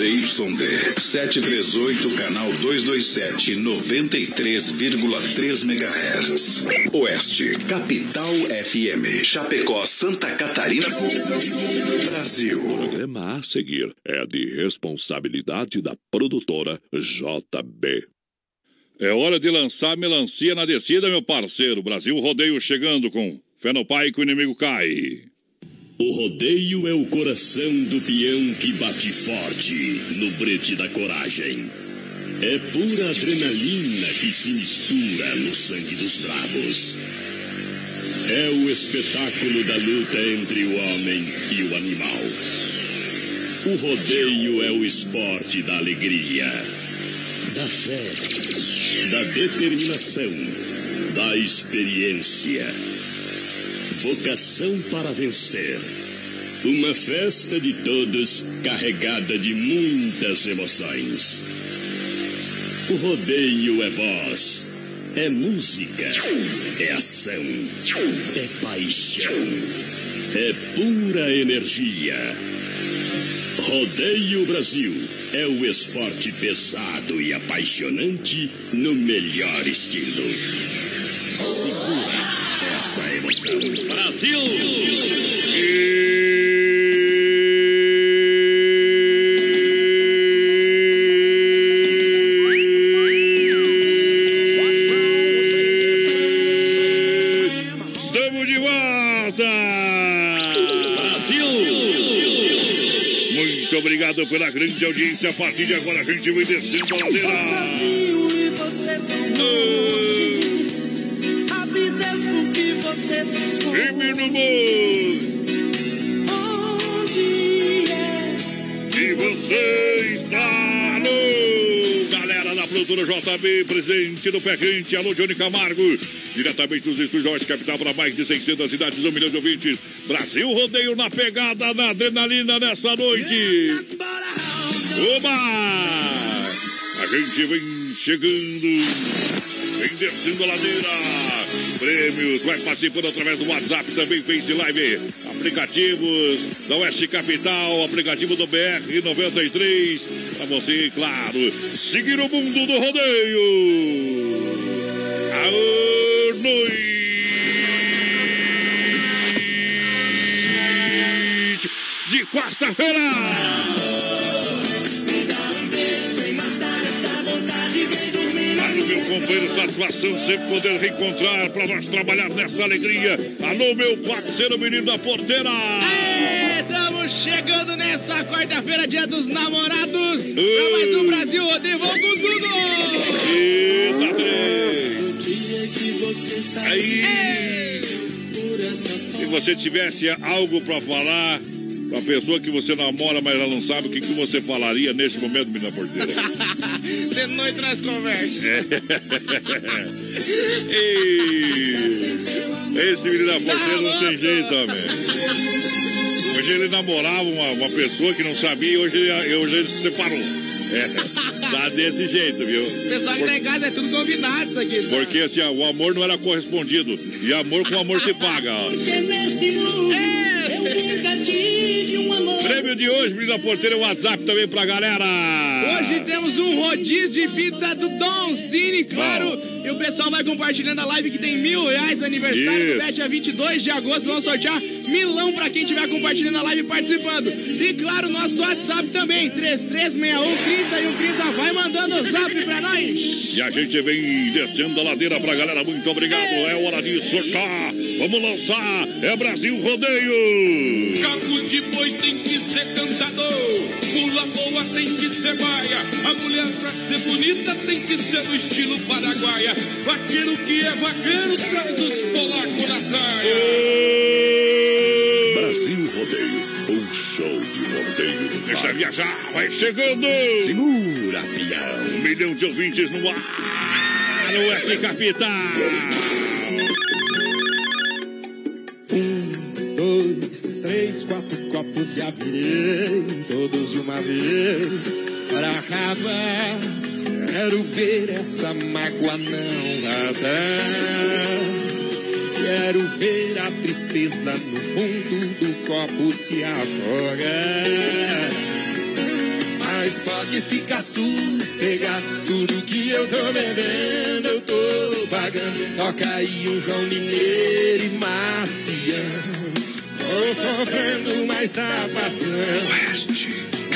ZYD 738, canal 227, 93,3 MHz. Oeste, Capital FM. Chapecó, Santa Catarina, Brasil. O programa a seguir é de responsabilidade da produtora JB. É hora de lançar melancia na descida, meu parceiro. Brasil Rodeio chegando com Fé no pai que o inimigo cai. O rodeio é o coração do peão que bate forte no brete da coragem. É pura adrenalina que se mistura no sangue dos bravos. É o espetáculo da luta entre o homem e o animal. O rodeio é o esporte da alegria, da fé, da determinação, da experiência Vocação para vencer. Uma festa de todos carregada de muitas emoções. O rodeio é voz, é música, é ação, é paixão, é pura energia. Rodeio Brasil é o esporte pesado e apaixonante no melhor estilo. Segura essa emoção. Brasil! Estamos de volta! Brasil! Muito obrigado pela grande audiência. A partir de agora a gente vai descendo a ladeira. e você se no mundo Onde é que você está no... Galera da produtora JB, presidente do Pé Quente, alô Johnny Camargo, diretamente dos estúdios Oeste Capital para mais de 600 cidades, 1 milhão de ouvintes. Brasil rodeio na pegada, na adrenalina nessa noite. Oba! A gente vem chegando, vem descendo a ladeira. Prêmios, vai participando através do WhatsApp, também Face Live. Aplicativos da Oeste Capital, aplicativo do BR 93. Para você, claro, seguir o mundo do rodeio. Aô, noite de quarta-feira. Companheiro, satisfação sempre poder reencontrar para nós trabalhar nessa alegria. Alô, meu parceiro, menino da porteira. Estamos chegando nessa quarta-feira, dia dos namorados. Pra mais um Brasil Rodeio, vamos com tudo! Eita, três. Ei! essa Se você tivesse algo para falar pra pessoa que você namora, mas ela não sabe o que, que você falaria nesse momento, menina porteira. De noite nós conversas. Ei, Esse menino da porteira não tem jeito, homem. Hoje ele namorava uma, uma pessoa que não sabia e hoje, ele- hoje ele se separou. É, tá desse jeito, viu? O pessoal que tá em casa é tudo combinado isso aqui. tá? Porque assim, ó, o amor não era correspondido. E amor com amor se paga. ó. De hoje, menino da porteira, o WhatsApp também pra galera. Hoje temos um rodízio de pizza do Don Cine, claro. E o pessoal vai compartilhando a live que tem mil reais aniversário Isso. do Bet, dia 22 de agosto. Vamos sortear milão pra quem estiver compartilhando a live e participando. E claro, nosso WhatsApp também, 3361 30 e 130. Vai mandando o zap pra nós. E a gente vem descendo a ladeira pra galera. Muito obrigado. É hora de sortar. Vamos lançar. É Brasil Rodeio. Cabo de boi tem que ser cantador, pula boa tem que ser baia, a mulher pra ser bonita tem que ser do estilo paraguaia, vaqueiro que é vaqueiro traz os polacos na praia. Brasil Rodeio, um show de rodeio Deixa viajar. Vai chegando. Segura, pião. Um milhão de ouvintes no ar. No S Capital. Três, quatro copos já virei, todos de uma vez, para acabar. Quero ver essa mágoa não vazar. Quero ver a tristeza no fundo do copo se afogar. Mas pode ficar sossegado, tudo que eu tô bebendo eu tô pagando. Toca aí um João Mineiro e Marciano. Tô sofrendo, mas tá passando.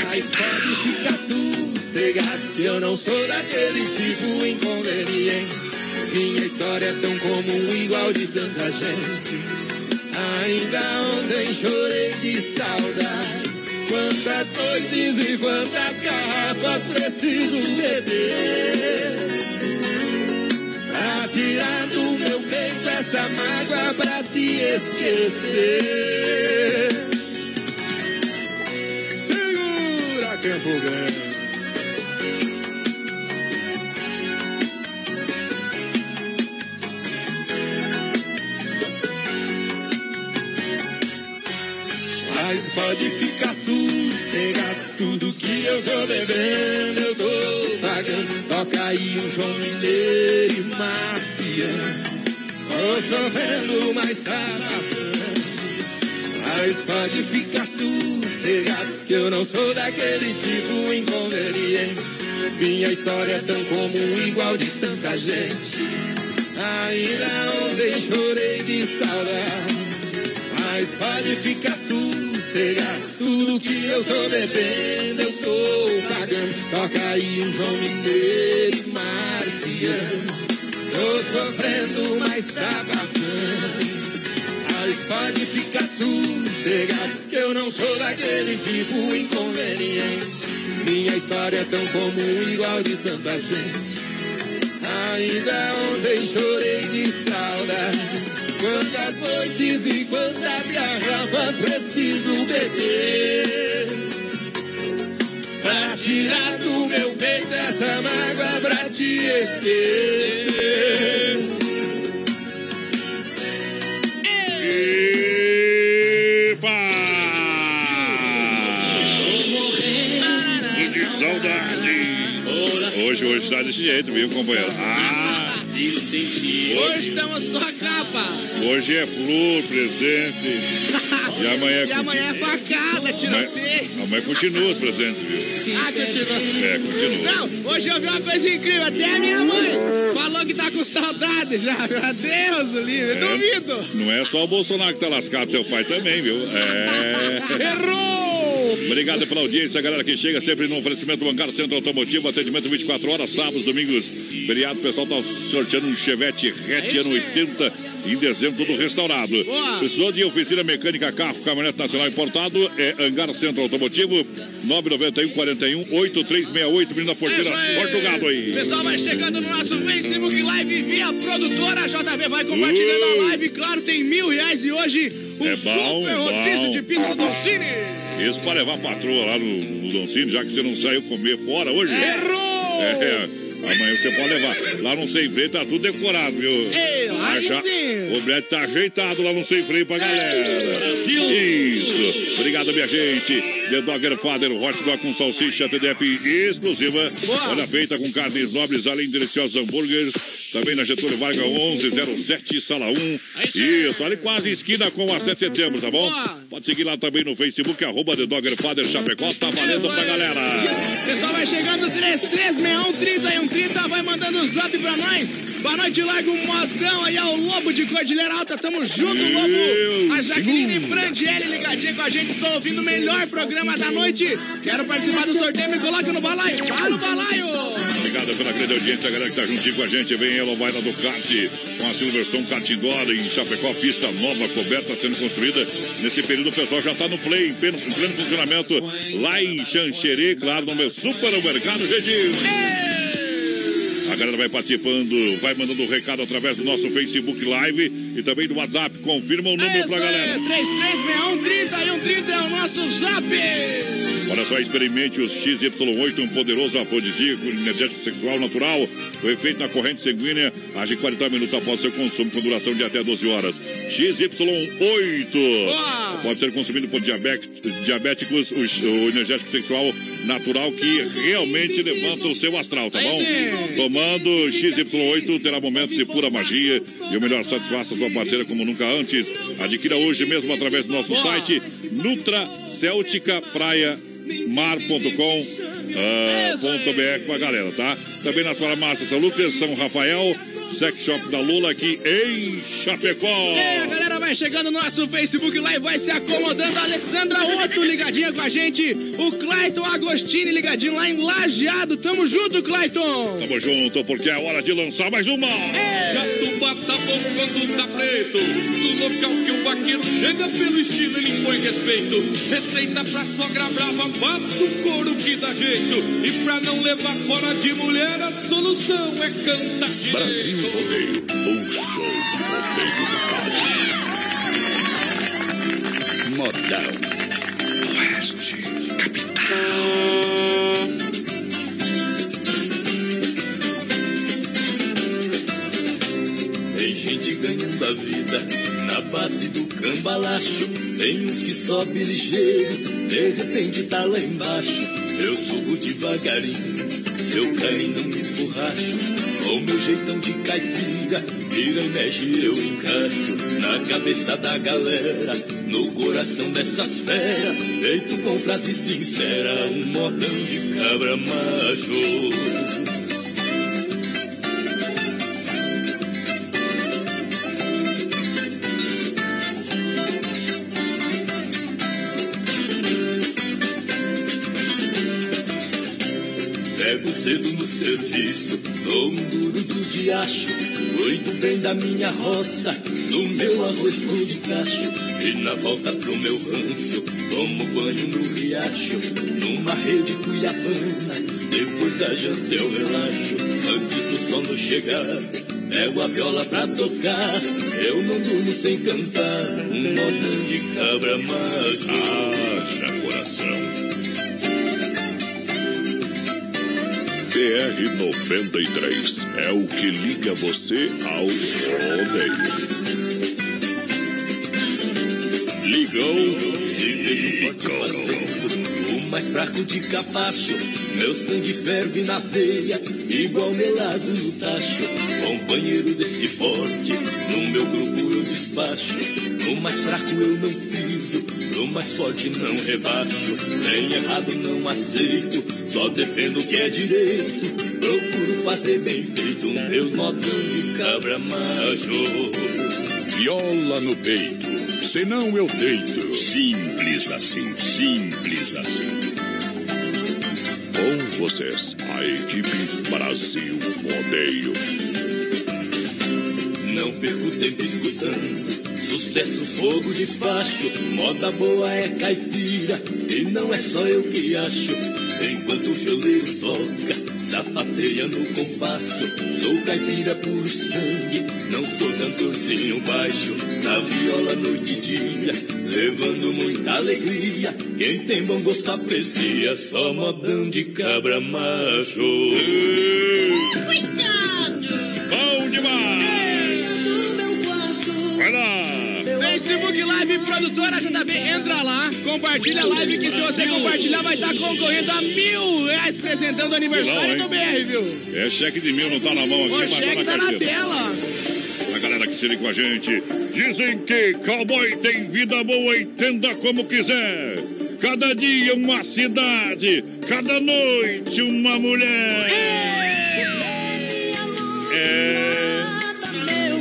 Mas pode ficar sossegado, que eu não sou daquele tipo inconveniente. Minha história é tão comum, igual de tanta gente. Ainda ontem chorei de saudade. Quantas noites e quantas garrafas preciso beber Tirar do meu peito essa mágoa pra te esquecer. Segura Campo Grande pode ficar sossegado, tudo que eu tô bebendo eu tô pagando. Toca aí um João Mineiro e Marciano. Tô sofrendo, mas tá passando. Mas pode ficar sossegado, que eu não sou daquele tipo inconveniente. Minha história é tão comum, igual de tanta gente. Ainda ontem chorei de saudade. Mas pode ficar sossegado, tudo que eu tô bebendo eu tô pagando. Toca aí um João Mineiro e Marciano. Tô sofrendo, mas tá passando. Mas pode ficar sossegado, que eu não sou daquele tipo inconveniente. Minha história é tão comum, igual de tanta gente. Ainda ontem chorei de saudade. Quantas noites e quantas garrafas preciso beber Pra tirar do meu peito essa mágoa pra te esquecer Epa! Que saudade! Hoje, hoje tá desse jeito, viu, companheiro? Ah! Hoje estamos só capa. Hoje é flor, presente. E amanhã é E amanhã é facada, tiroteio. Amanhã continua os presentes, viu? Ah, continua. É, continua. Não, hoje eu vi uma coisa incrível. Até a minha mãe falou que tá com saudade já. Meu Deus, do livro. Eu duvido. Não é só o Bolsonaro que tá lascado, teu pai também, viu? É. Errou! Obrigado pela audiência, galera que chega sempre no oferecimento bancário Centro Automotivo, atendimento 24 horas, sábados, domingos, feriado. O pessoal tá sorteando um Chevette hatch ano 80 em dezembro, tudo restaurado. Boa. Precisou de oficina mecânica, carro, caminhonete nacional importado, é Angar Centro Automotivo, 991 41 8368, Menina É aí. corta o gado aí. Pessoal vai chegando no nosso Facebook Live via produtora JB, vai compartilhando a live. Claro, tem mil reais e hoje um É bom, super é rodízio de pizza do Cine. Isso para levar a patroa lá no, no Doncini, já que você não saiu comer fora hoje. Errou! É, amanhã você pode levar. Lá no Sem Freio tá tudo decorado, viu? Ei, lá sim. O brete tá ajeitado lá no Sem Freio pra galera. Isso. Obrigado, minha gente. The Dogger Father, Hot Dog com salsicha TDF exclusiva. Olha, feita com carnes nobres, além de deliciosos hambúrgueres. Também na Getúlio Vargas 1107, sala 1. Isso, ali quase esquina com a 7 de setembro, tá bom? Pode seguir lá também no Facebook, arroba The Dogger Father Chapecó. Tá valendo pra galera. Pessoal vai chegando 3361 30 vai mandando o zap pra nós. Boa noite, um modão aí ao Lobo de Cordilheira Alta. Tamo junto, Lobo. A Jaqueline Brandielli ligadinha com a gente. Estou ouvindo o melhor programa da noite. Quero participar do sorteio, me coloca no balaio. Vá no balaio. Obrigado pela grande audiência, galera que tá juntinho com a gente. Vem ela, vai lá do kart, com a Silverstone Kart Indoor em Chapecó, pista nova, coberta, sendo construída. Nesse período o pessoal já tá no play, em pleno, em pleno funcionamento, lá em Xanxerê, claro, no meu supermercado, gente. A galera vai participando, vai mandando o recado através do nosso Facebook Live e também do WhatsApp. Confirma o número pra galera. 3361 30 é o nosso zap. Olha só, experimente os XY8, um poderoso afrodisíaco energético sexual natural. O efeito na corrente sanguínea age 40 minutos após seu consumo, com duração de até 12 horas. XY8 pode ser consumido por diabé- diabéticos, o, o energético sexual natural que realmente levanta o seu astral, tá bom? Tomando XY8 terá momentos de pura magia e o melhor satisfaça sua parceira como nunca antes. Adquira hoje mesmo através do nosso site Nutra Céltica Praia mar.com ah, .br pra galera, tá? Também nas farmácias São Lucas, São Rafael, Sex Shop da Lula aqui em Chapecó. É, a galera vai chegando no nosso Facebook Live, vai se acomodando. A Alessandra Otto ligadinha com a gente. O Clayton Agostini ligadinho lá em Lajeado. Tamo junto, Clayton. Tamo junto, porque é hora de lançar mais uma. É. Jatubá tá bom quando tá preto. No local que o vaqueiro chega pelo estilo, ele põe respeito. Receita pra sogra brava, passa o couro que dá jeito. E pra não levar fora de mulher, a solução é cantar direito. Brasil Rodeio, um show de rodeio do rádio. Modão. Oeste, capital. Tem gente ganhando a vida na base do cambalacho. Tem uns que sobe ligeiro, de repente tá lá embaixo. Eu subo devagarinho, se eu cair não me esborracho. Com meu jeitão de caipira, vira e mexe eu encaixo. Na cabeça da galera, no coração dessas feras. Feito com frase sincera, um modão de cabra macho. No serviço, dou um duro do diacho. Cuido bem da minha roça, do meu arroz pão de cacho. E na volta pro meu rancho, tomo banho no riacho. Numa rede cuiabana, depois da janta eu relaxo. Antes do sono chegar, pego a viola pra tocar. Eu não durmo sem cantar, um modão de cabra macho. BR 93 é o que liga você ao rodeio. Se forte o mais fraco de capacho. Meu sangue ferve na veia, igual melado no tacho. Companheiro desse forte, no meu grupo eu despacho. No mais fraco eu não piso, no mais forte não rebaixo. Nem errado não aceito, só defendo o que é direito. Procuro fazer bem feito, meus modão de cabra macho. Viola no peito, senão eu deito. Simples assim, simples assim. Com vocês, a equipe Brasil Rodeio. Não perco tempo escutando. Sucesso, fogo de facho, moda boa é caipira, e não é só eu que acho. Enquanto o violeiro toca, sapateia no compasso. Sou caipira por sangue, não sou cantorzinho baixo. Na viola noite e dia, levando muita alegria. Quem tem bom gosto aprecia, só modão de cabra macho. Bom demais! Live Produtora JB, entra lá, compartilha a live que se você compartilhar vai estar concorrendo a mil reais presentando o aniversário Não, do BR, viu? É cheque de mil, não tá na mão aqui, O mas tá cheque na tá na carteira. tela. A galera que se liga com a gente. Dizem que cowboy tem vida boa e tenda como quiser. Cada dia uma cidade, cada noite uma mulher. É.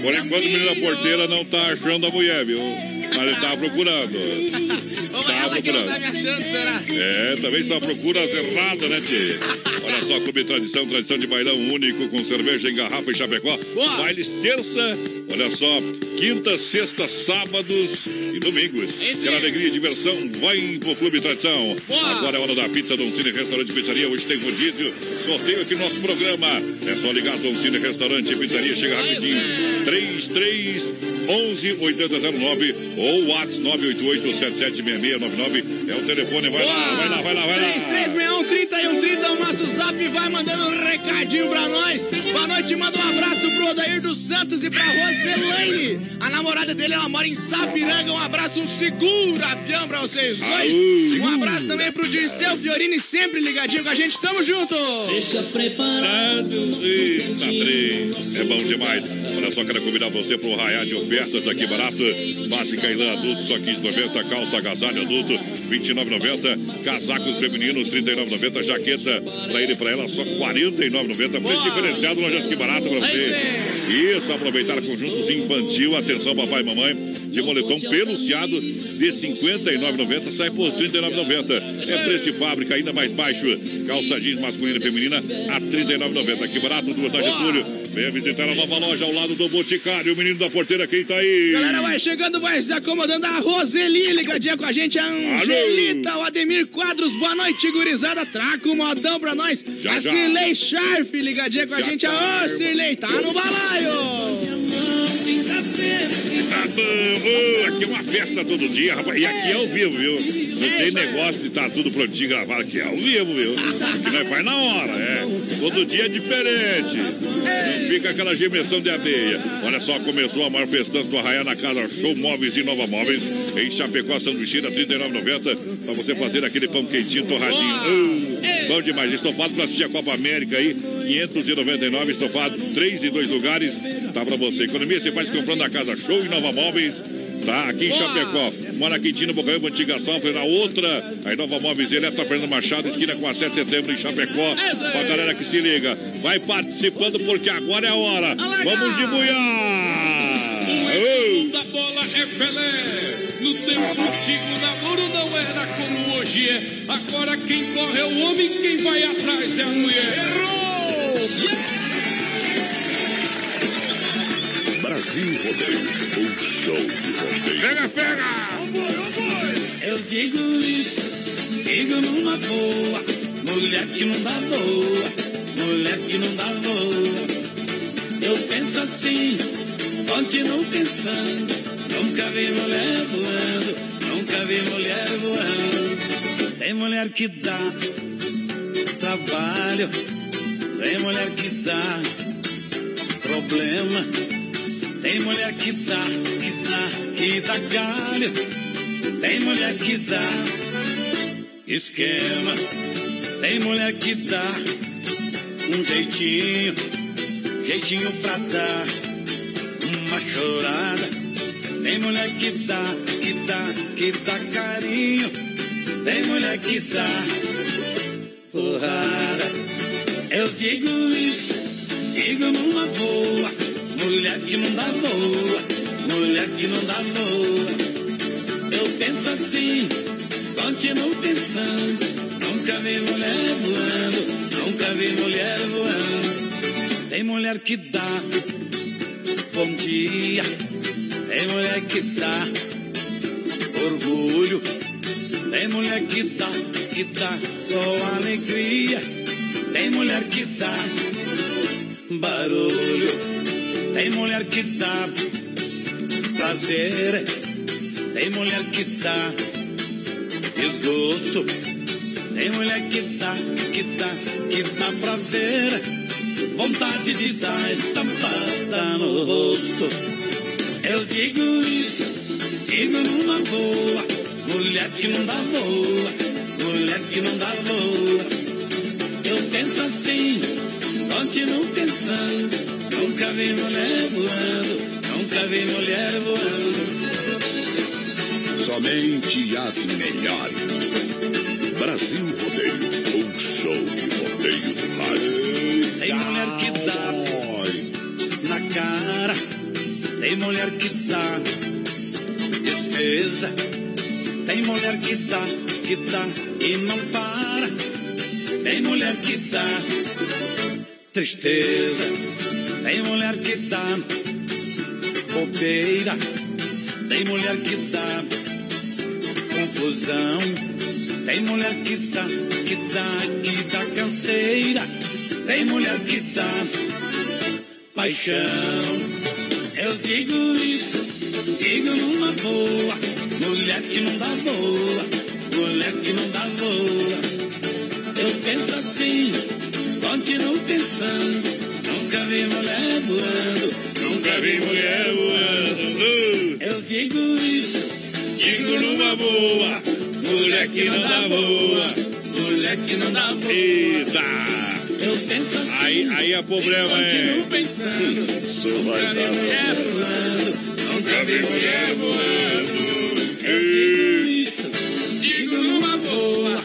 Por enquanto o menino da porteira não tá achando a mulher, viu? Mas ele tá procurando. Tá procurando. É, também só procura as erradas, né, Tchê? Olha só, Clube Tradição, tradição de bailão único com cerveja em garrafa em Chapecó. Boa. Bailes terça, olha só, quinta, sexta, sábados e domingos. É. alegria e diversão? Vai pro Clube Tradição. Boa. Agora é hora da pizza Don Cine Restaurante e Pizzaria. Hoje tem rodízio. Sorteio aqui no nosso programa. É só ligar Don Cine Restaurante e Pizzaria. Chega rapidinho. 33 11 8009 ou WhatsApp 988 776699 é o telefone. Vai lá, vai lá, vai lá, vai lá. 3361 3130 o nosso zap vai mandando um recadinho pra nós. Boa noite, manda um abraço pro Odair dos Santos e pra Roselaine. A namorada dele, ela mora em Sapiranga. Um abraço, um segura avião pra vocês dois. Um abraço também pro Dirceu Fiorini, sempre ligadinho com a gente. Tamo junto. Deixa preparado. Eita, trem. É bom demais. Olha só, quero convidar você para o Raiar de ofertas daqui barato. Básica e lã adulto, só 15,90. Calça agasalho adulto, 29,90. Casacos femininos, 39,90. Jaqueta pra ele e pra ela, só 49,90. Preço diferenciado, lojas que barato pra você. Isso, aproveitar conjuntos infantil. Atenção, papai e mamãe. De moletom peluciado de 59,90 sai por 39,90. É preço de fábrica ainda mais baixo. Calça jeans masculina e feminina a 39,90. Que barato, duas de julho. Venha visitar a nova loja ao lado do Boticário. O menino da porteira, quem tá aí? Galera, vai chegando, vai se acomodando a Roseli, ligadinha com a gente, a Angelita, o Ademir Quadros, boa noite, gurizada, traca um modão pra nós. Já, a já. Cirlei Scharf, ligadinha com a Já gente, tá, a Ô, Cirlei, tá no balaio. Tá bom, aqui é uma festa todo dia, rapaz. E aqui é ao vivo, viu? Não É tem negócio de estar tudo prontinho gravado aqui, é ao vivo, viu? Que nós faz na hora, é. Todo dia é diferente. Não fica aquela gemessão de abelha. Olha só, começou a maior festança do Arraiá na casa Show Móveis e Nova Móveis. Em Chapecó, sanduicheira, R$ 39,90. Pra você fazer aquele pão quentinho, torradinho. Ô, bom demais. Estofado pra assistir a Copa América aí, 599 estofado, três em dois lugares. Tá pra você. Economia você faz comprando na casa Show e Nova Móveis. Tá, aqui em. Chapecó. Na Quintino, Bocaiúva, Antiga Sofra, na outra. Aí Nova Móveis Eletro, Fernando Machado, esquina com a 7 de setembro em Chapecó. É. Pra galera que se liga. Vai participando porque agora é a hora. Alaga. Vamos de buiar! O Ô, da bola é Pelé. No tempo antigo, o namoro não era como hoje é. Agora quem corre é o homem, quem vai atrás é a mulher. Brasil Rodeio, um show de rodeio. Pega, pega! Digo numa boa. Mulher que não dá boa, mulher que não dá boa. Eu penso assim, continuo pensando. Nunca vi mulher voando, nunca vi mulher voando. Tem mulher que dá trabalho, tem mulher que dá problema. Tem mulher que dá, que dá, que dá galho. Tem mulher que dá esquema. Tem mulher que dá um jeitinho, jeitinho pra dar uma chorada. Tem mulher que dá, que dá, que dá carinho. Tem mulher que dá porrada. Eu digo isso, digo numa boa. Mulher que não dá boa, mulher que não dá boa. Eu penso assim, continuo pensando. Nunca vi mulher voando, nunca vi mulher voando. Tem mulher que dá bom dia, tem mulher que dá orgulho, tem mulher que dá, que dá só alegria, tem mulher que dá barulho. Tem mulher que dá prazer, tem mulher que dá desgosto, tem mulher que dá, que dá, que dá pra ver, vontade de dar estampada no rosto. Eu digo isso, digo numa boa, mulher que não dá boa, mulher que não dá boa. Eu penso assim, continuo pensando. Nunca vi mulher voando, nunca vi mulher voando. Somente as melhores. Brasil Rodeio, um show de rodeio do rádio. Tem mulher que dá na cara, tem mulher que dá despesa, tem mulher que dá, que dá e não para, tem mulher que dá tristeza, tem mulher que dá bobeira, tem mulher que dá confusão, tem mulher que dá, que dá, que dá canseira, tem mulher que dá paixão. Eu digo isso, digo numa boa, mulher que não dá boa, mulher que não dá boa. Eu penso assim, continuo pensando. Nunca vi mulher voando, nunca vi mulher voando. Eu digo isso, digo numa boa, mulher que não dá boa, mulher que não dá boa. Eita! Eu penso assim, Aí, aí é problema, hein? pensando. Nunca vi mulher voando, nunca vi mulher voando. Eu digo isso, digo boa,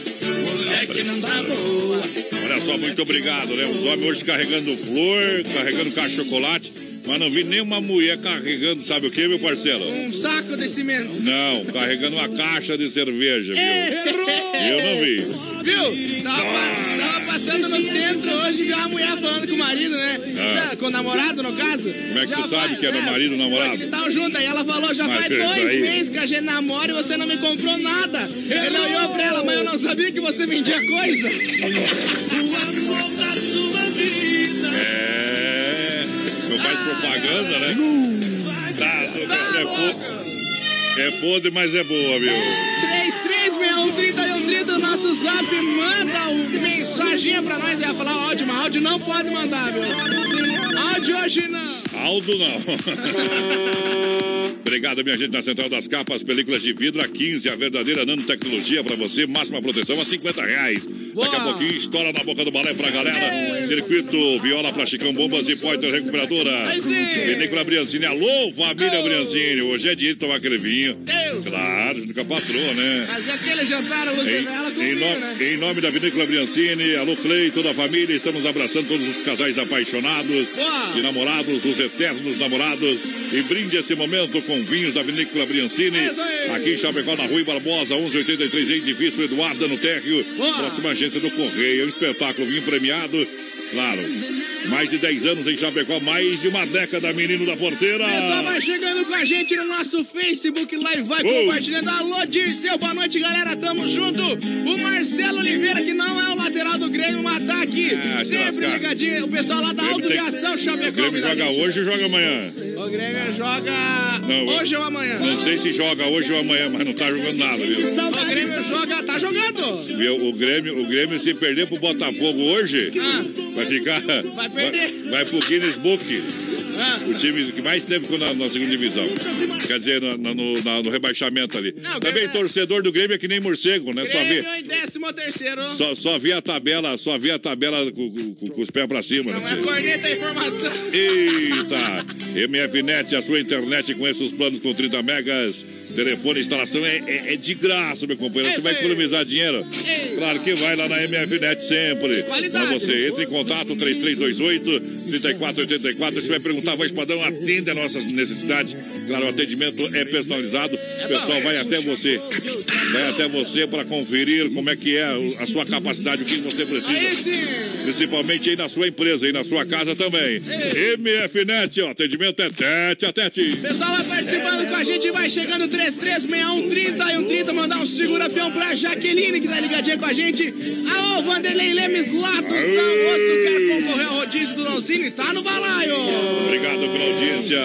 mulher que não dá boa. Olha só, muito obrigado, né? Os homens hoje carregando flor, carregando caixa de chocolate. Mas não vi nenhuma mulher carregando, sabe o que, meu parceiro? Um saco de cimento. Não, carregando uma caixa de cerveja, viu? Eu não vi. Viu? Tava, tava passando no centro hoje e vi uma mulher falando com o marido, né? Ah. Com o namorado, no caso. Como é que Já tu sabe que é do marido, namorado? porque Eles estavam juntos, aí ela falou, já Mas faz dois aí- meses que a gente namora e você não me comprou nada. Ele olhou pra ela, mas eu não sabia que você vendia coisa. propaganda, né? Tá, é, po- é podre, mas é boa, viu? 3361 o nosso zap, manda o mensaginha pra nós. Ia falar áudio, mas áudio não pode mandar, viu? Áudio hoje não. Aldo não. Obrigado, minha gente, na Central das Capas, películas de vidro a 15, a verdadeira nanotecnologia para você, máxima proteção a 50 reais. Daqui a Boa. pouquinho, estoura na boca do balé pra galera. Circuito, viola pra Chicão Bombas e Poiter Recuperadora. Vinícola Briancini, alô, família Briancini. Hoje é dia de tomar aquele vinho. Deus. Claro, junto com a patroa, né? Fazer aquele jantar, você Em, ela com em, vinho, no- né? em nome da Vinícola Briancini, alô Clay, toda a família, estamos abraçando todos os casais apaixonados Boa. e namorados, os eternos namorados. E brinde esse momento com vinhos da Vinícola Briancini, aí. aqui em Chapecó, na Rua Barbosa, 1183, edifício Eduardo no Térreo, próxima agência do Correio. Um espetáculo, vinho premiado, claro. Mais de 10 anos em Chapecó, mais de uma década, menino da porteira. Pessoal, vai chegando com a gente no nosso Facebook Live, vai Oh. compartilhando. Alô, Dirceu, boa noite, galera, tamo junto. O Marcelo Oliveira, que não é o lateral do Grêmio, mas tá aqui, se sempre ligadinho. O pessoal lá da Grêmio tem- Autoviação O Chapecó. Grêmio vida joga gente. hoje ou joga amanhã? O Grêmio joga Não, hoje ou amanhã. Não sei se joga hoje ou amanhã, mas não tá jogando nada, viu? O Grêmio joga, tá jogando. Viu? O Grêmio, o Grêmio, se perder pro Botafogo hoje, Ah. vai ficar. Vai Vai, vai pro Guinness Book. O time que mais ficou na, na segunda divisão. Quer dizer, na- no, na- no rebaixamento ali. Não, Também Grêmio é- torcedor do Grêmio é que nem morcego, né? Só vê, Grêmio em décimo terceiro. só, só vê a tabela, só vê a tabela com, com- com os pés pra cima. Não né? é corneta, é informação. Eita! MFNet, a sua internet com esses planos com 30 megas. Telefone, instalação é, é- é de graça, meu companheiro. Você vai economizar dinheiro? Claro que vai lá na MFNet sempre. Qualidade. Então você entra em contato 3328-3484. Você vai perguntar, voz padrão, atende a nossas necessidades. Claro, o atendimento é personalizado. O pessoal vai até você. Vai até você para conferir como é que é a sua capacidade, o que você precisa. Principalmente aí na sua empresa, aí na sua casa também. MFNet, ó, atendimento é tete a tete. Pessoal vai participando com a gente, vai chegando 336130 e 130, mandar um segura-peão pra Jaqueline, que tá ligadinha com a gente. Aô, Vanderlei Lemes lá do São Osso, quer concorrer ao rodízio do Doncini, tá no balaio. Obrigado pela audiência.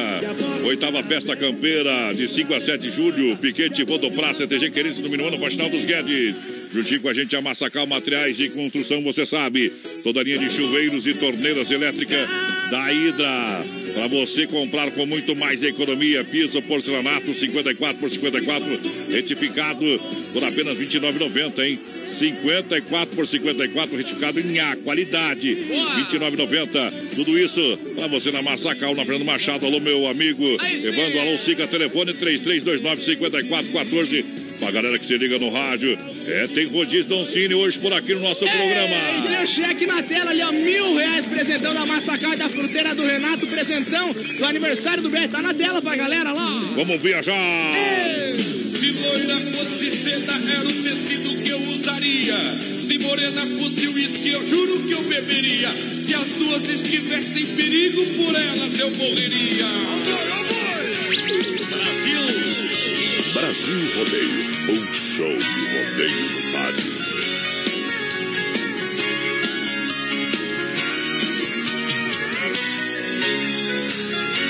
Oitava Festa Campeira, de 5 a 7 de julho. Piquete Vodopraça, TG Querência, no Minuano, Faxinal dos Guedes. Juntinho com a gente, a Massacal Materiais de Construção, você sabe. Toda linha de chuveiros e torneiras elétricas da Hidra. Para você comprar com muito mais economia. Piso porcelanato 54 por 54, retificado por apenas R$ 29,90, hein? 54 por 54, retificado em A, qualidade. R$ 29,90. Tudo isso para você na Massacal, na Fernando Machado. Alô, meu amigo. Sim. Evandro Alô, Siga, telefone 3329-5414. Pra galera que se liga no rádio. É, tem rodízio Doncini hoje por aqui no nosso E programa. tem o cheque na tela ali, ó, mil reais, presentão da Massacar da fruteira do Renato, presentão do aniversário do Beto, tá na tela pra galera lá. Vamos viajar. Se loira fosse seda, era o tecido que eu usaria. Se morena fosse uísque, eu juro que eu beberia. Se as duas estivessem em perigo, por elas eu morreria. Brasil Rodeio, um show de rodeio no rádio.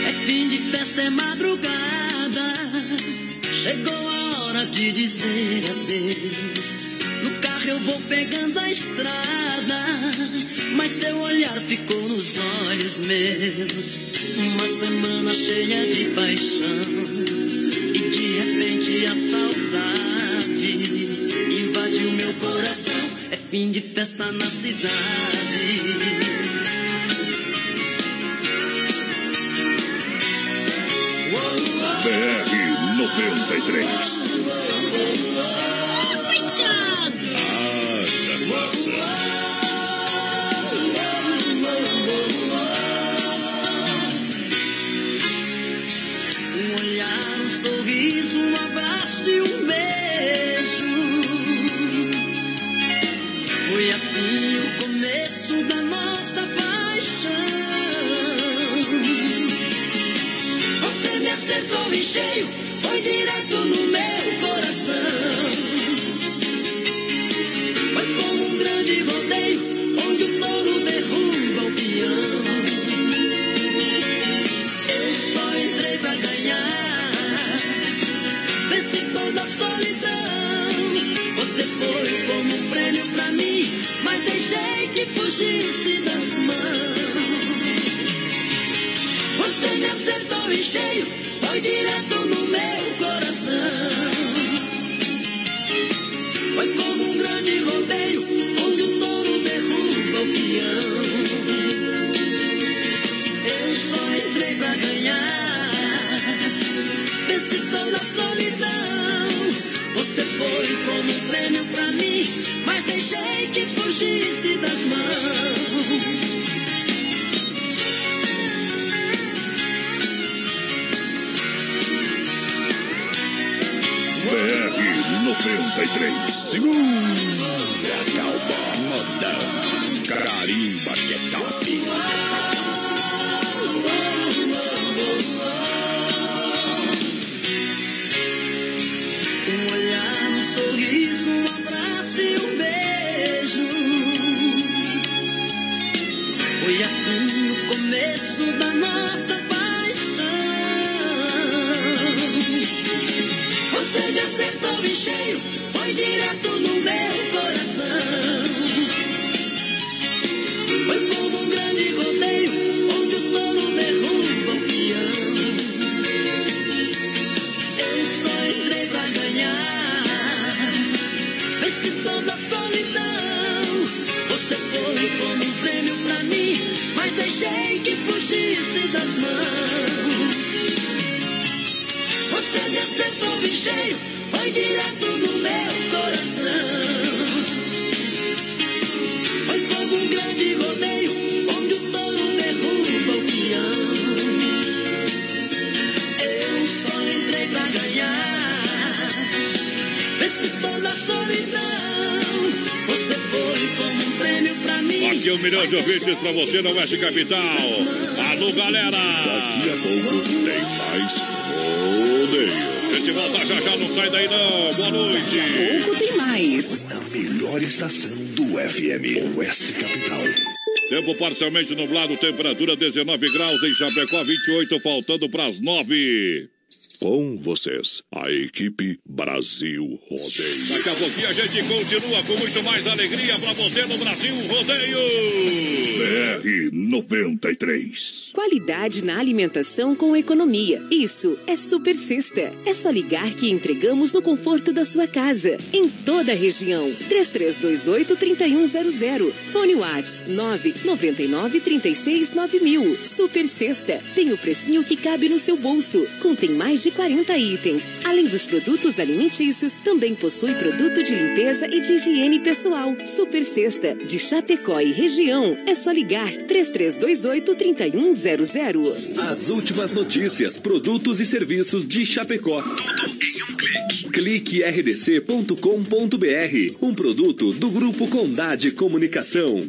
É fim de festa, é madrugada. Chegou a hora de dizer adeus. No carro eu vou pegando a estrada. Mas seu olhar ficou nos olhos meus. Uma semana cheia de paixão. E a saudade invadiu meu coração. É fim de festa na cidade. BR 93. Cheio, foi direto no meu coração. Foi como um grande rodeio, onde o touro derruba o peão. Eu só entrei pra ganhar, venci toda a solidão. Você foi como um prêmio pra mim, mas deixei que fugisse das mãos. Você me acertou em cheio, foi direto no meu coração. Setenta e três segundos. a calma, moda Carimba que é Um olhar, um sorriso, um abraço e um beijo Foi assim o começo da nossa paixão Você já acertou foi direto no meu coração. Foi como um grande rodeio, onde o touro derruba o peão. Eu só entrei pra ganhar. Venci toda a solidão. Você foi como um prêmio pra mim, mas deixei que fugisse das mãos. Você me acertou em cheio, foi direto no meu coração. Foi como um grande rodeio, onde o touro derruba o peão. Eu só entrei pra ganhar. Venci toda a solidão. Você foi como um prêmio pra mim. Aqui um milhão de ouvintes pra você no Oeste Capital. Alô, galera! Daqui a pouco tem mais rodeio. A gente volta já já, não sai daí não. Boa noite. Pouco tem mais. A melhor estação do FM, Oeste Capital. Tempo parcialmente nublado, temperatura 19 graus em Chapecó, 28, faltando para as 9. Com vocês, a equipe Brasil Rodeio. Daqui a pouquinho a gente continua com muito mais alegria para você no Brasil Rodeio. BR 93. Qualidade na alimentação com economia. Isso é Super Sexta. É só ligar que entregamos no conforto da sua casa, em toda a região. 3328-3100. Fone Whats 999-369000. Super Sexta. Tem o precinho que cabe no seu bolso. Contém mais de 40 itens. Além dos produtos alimentícios, também possui produto de limpeza e de higiene pessoal. Super Sexta. De Chapecó e região. É só ligar 3328-3100. As últimas notícias, produtos e serviços de Chapecó. Tudo em um clique. Clique rdc.com.br. Um produto do Grupo Condade Comunicação.